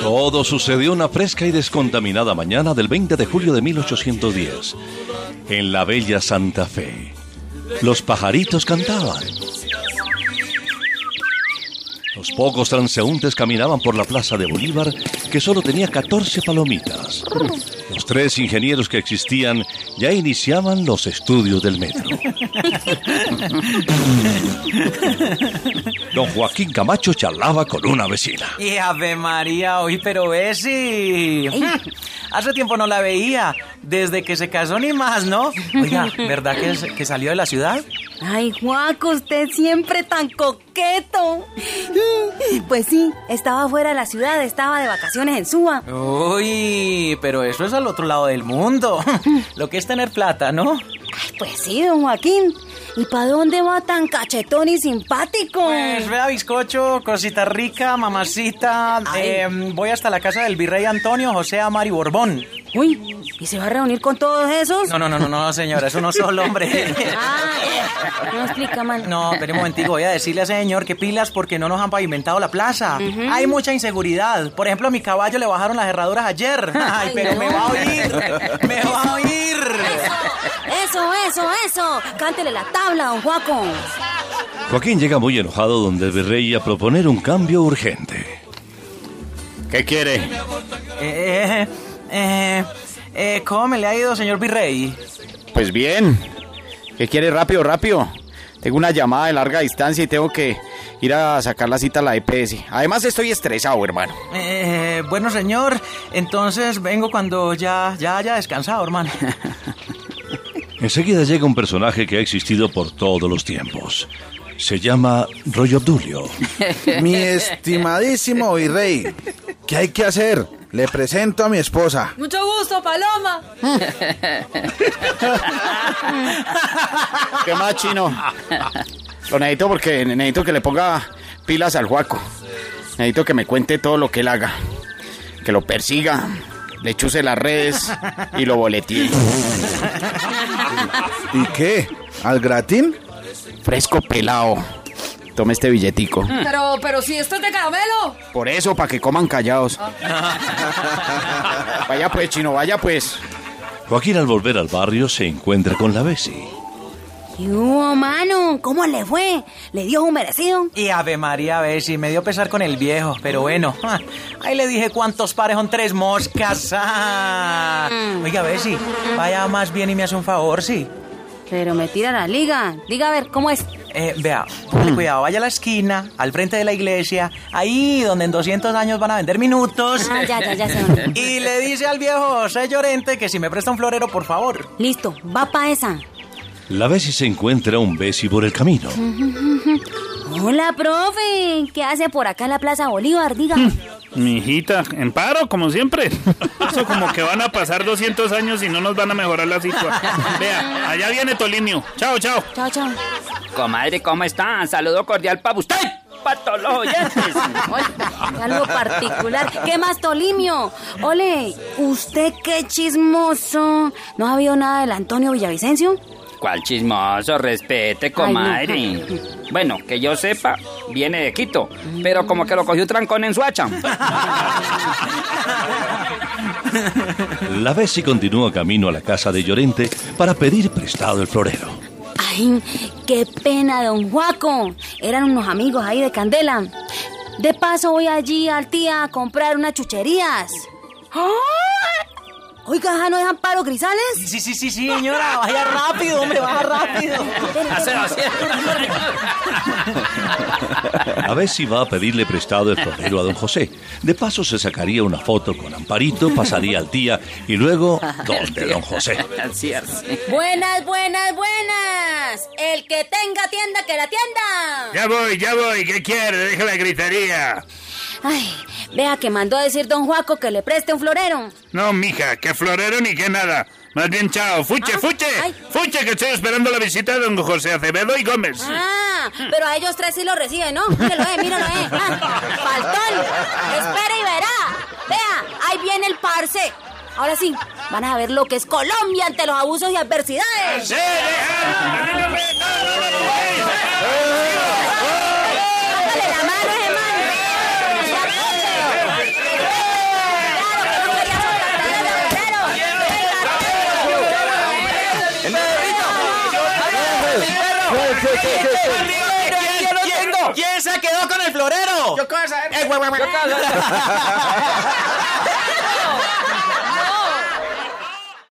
Todo sucedió una fresca y descontaminada mañana del 20 de julio de 1810, en la bella Santa Fe. Los pajaritos cantaban. Los pocos transeúntes caminaban por la plaza de Bolívar, que solo tenía 14 palomitas. Los tres ingenieros que existían ya iniciaban los estudios del metro. Don Joaquín Camacho charlaba con una vecina. Y Ave María, hoy pero Bessie. Hace tiempo no la veía. Desde que se casó ni más, ¿no? Oiga, ¿verdad que, es- que salió de la ciudad? Ay, Juaco, usted siempre tan coqueto. Pues sí, estaba fuera de la ciudad, estaba de vacaciones en Suba. Uy, pero eso es al otro lado del mundo. Lo que es tener plata, ¿no? Ay, pues sí, don Joaquín. ¿Y para dónde va tan cachetón y simpático? Pues vea bizcocho, cosita rica, mamacita. Eh, voy hasta la casa del virrey Antonio José Amari Borbón. Uy, ¿y se va a reunir con todos esos? No, no, no, no, no, señora, eso no solo, hombre. Ah, no explica mal. No, pero un momentico, voy a decirle a ese señor que pilas porque no nos han pavimentado la plaza. Hay mucha inseguridad. Por ejemplo, a mi caballo le bajaron las herraduras ayer. Ay, Ay, pero no. me va a oír. Me va a oír. Eso, eso, eso. Cántele la tabla, don Juaco. Joaquín llega muy enojado donde el virrey a proponer un cambio urgente. ¿Qué quiere? Eh, eh, eh, ¿Cómo me le ha ido, señor virrey? Pues bien. ¿Qué quiere rápido, rápido? Tengo una llamada de larga distancia y tengo que ir a sacar la cita a la EPS. Además estoy estresado, hermano. Eh, bueno, señor, entonces vengo cuando ya, ya haya descansado, hermano. Enseguida llega un personaje que ha existido por todos los tiempos. Se llama Roy Obdulio. Mi estimadísimo virrey, ¿qué hay que hacer? Le presento a mi esposa. Mucho gusto, Paloma. ¿Qué más, chino? Lo necesito porque necesito que le ponga pilas al Juaco. Necesito que me cuente todo lo que él haga. Que lo persiga, le chuse las redes y lo boletee. ¿Y qué? ¿Al gratín? Fresco pelado. Tome este billetico. Pero, pero si esto es de caramelo. Por eso, para que coman callados. Vaya pues, chino, vaya pues. Joaquín al volver al barrio se encuentra con la Bessie. ¿Y hubo, mano? ¿Cómo le fue? ¿Le dio un merecido? Y Ave María, a ver si me dio pesar con el viejo, pero bueno. ah, Ahí le dije cuántos pares son tres moscas. ah. Oiga, a ver si vaya más bien y me hace un favor, sí. Pero me tira la liga. Diga a ver, ¿cómo es? Eh, vea, cuidado, vaya a la esquina, al frente de la iglesia, ahí donde en 200 años van a vender minutos. Ah, ya, ya, ya sé. Y le dice al viejo José Llorente que si me presta un florero, por favor. Listo, va pa' esa. La Bessie se encuentra un Bessie por el camino. Hola, profe. ¿Qué hace por acá en la Plaza Bolívar? Diga. Mi hijita, en paro, como siempre. Eso como que van a pasar 200 años y no nos van a mejorar la situación. Vea, allá viene Tolimio. Chao, chao. Chao, chao. Comadre, ¿cómo están? Saludo cordial para usted, para todos los oyentes. Oye, algo particular. ¿Qué más, Tolimio? Ole, ¿usted qué chismoso? ¿No ha habido nada del Antonio Villavicencio? ¿Cuál chismoso? Respete, comadre. Bueno, que yo sepa, viene de Quito, pero como que lo cogió trancón en su hacha. La Bessie continúa camino a la casa de Llorente para pedir prestado el florero. Ay, qué pena, don Juaco. Eran unos amigos ahí de Candela. De paso voy allí al tía a comprar unas chucherías. ¡Ah! Oiga, ¿ja ¿no dejan paro grisales? Sí, sí, sí, sí, señora, vaya rápido, hombre, vaya rápido. A Bessie va a pedirle prestado el florero a don José. De paso se sacaría una foto con Amparito, pasaría al tía y luego donde don José. Buenas, buenas, buenas. El que tenga tienda, que la tienda. Ya voy, ya voy. ¿Qué quiere? Deja la gritería. Ay, vea que mandó a decir don Juaco que le preste un florero. No, mija, que florero ni que nada. Más bien, chao. Fuche, Ah, fuche. ay. Fuche, que estoy esperando la visita de don José Acevedo y Gómez. Ah, pero a ellos tres sí lo reciben, ¿no? Míralo, eh, míralo, eh. Ah, faltón. Espera y verá. Vea, ahí viene el parce. Ahora sí, van a ver lo que es Colombia ante los abusos y adversidades. ¡Sí, deja! Dale la mano, ese man. ¿Quién, se quedó con el florero? Yo. Eh. Yo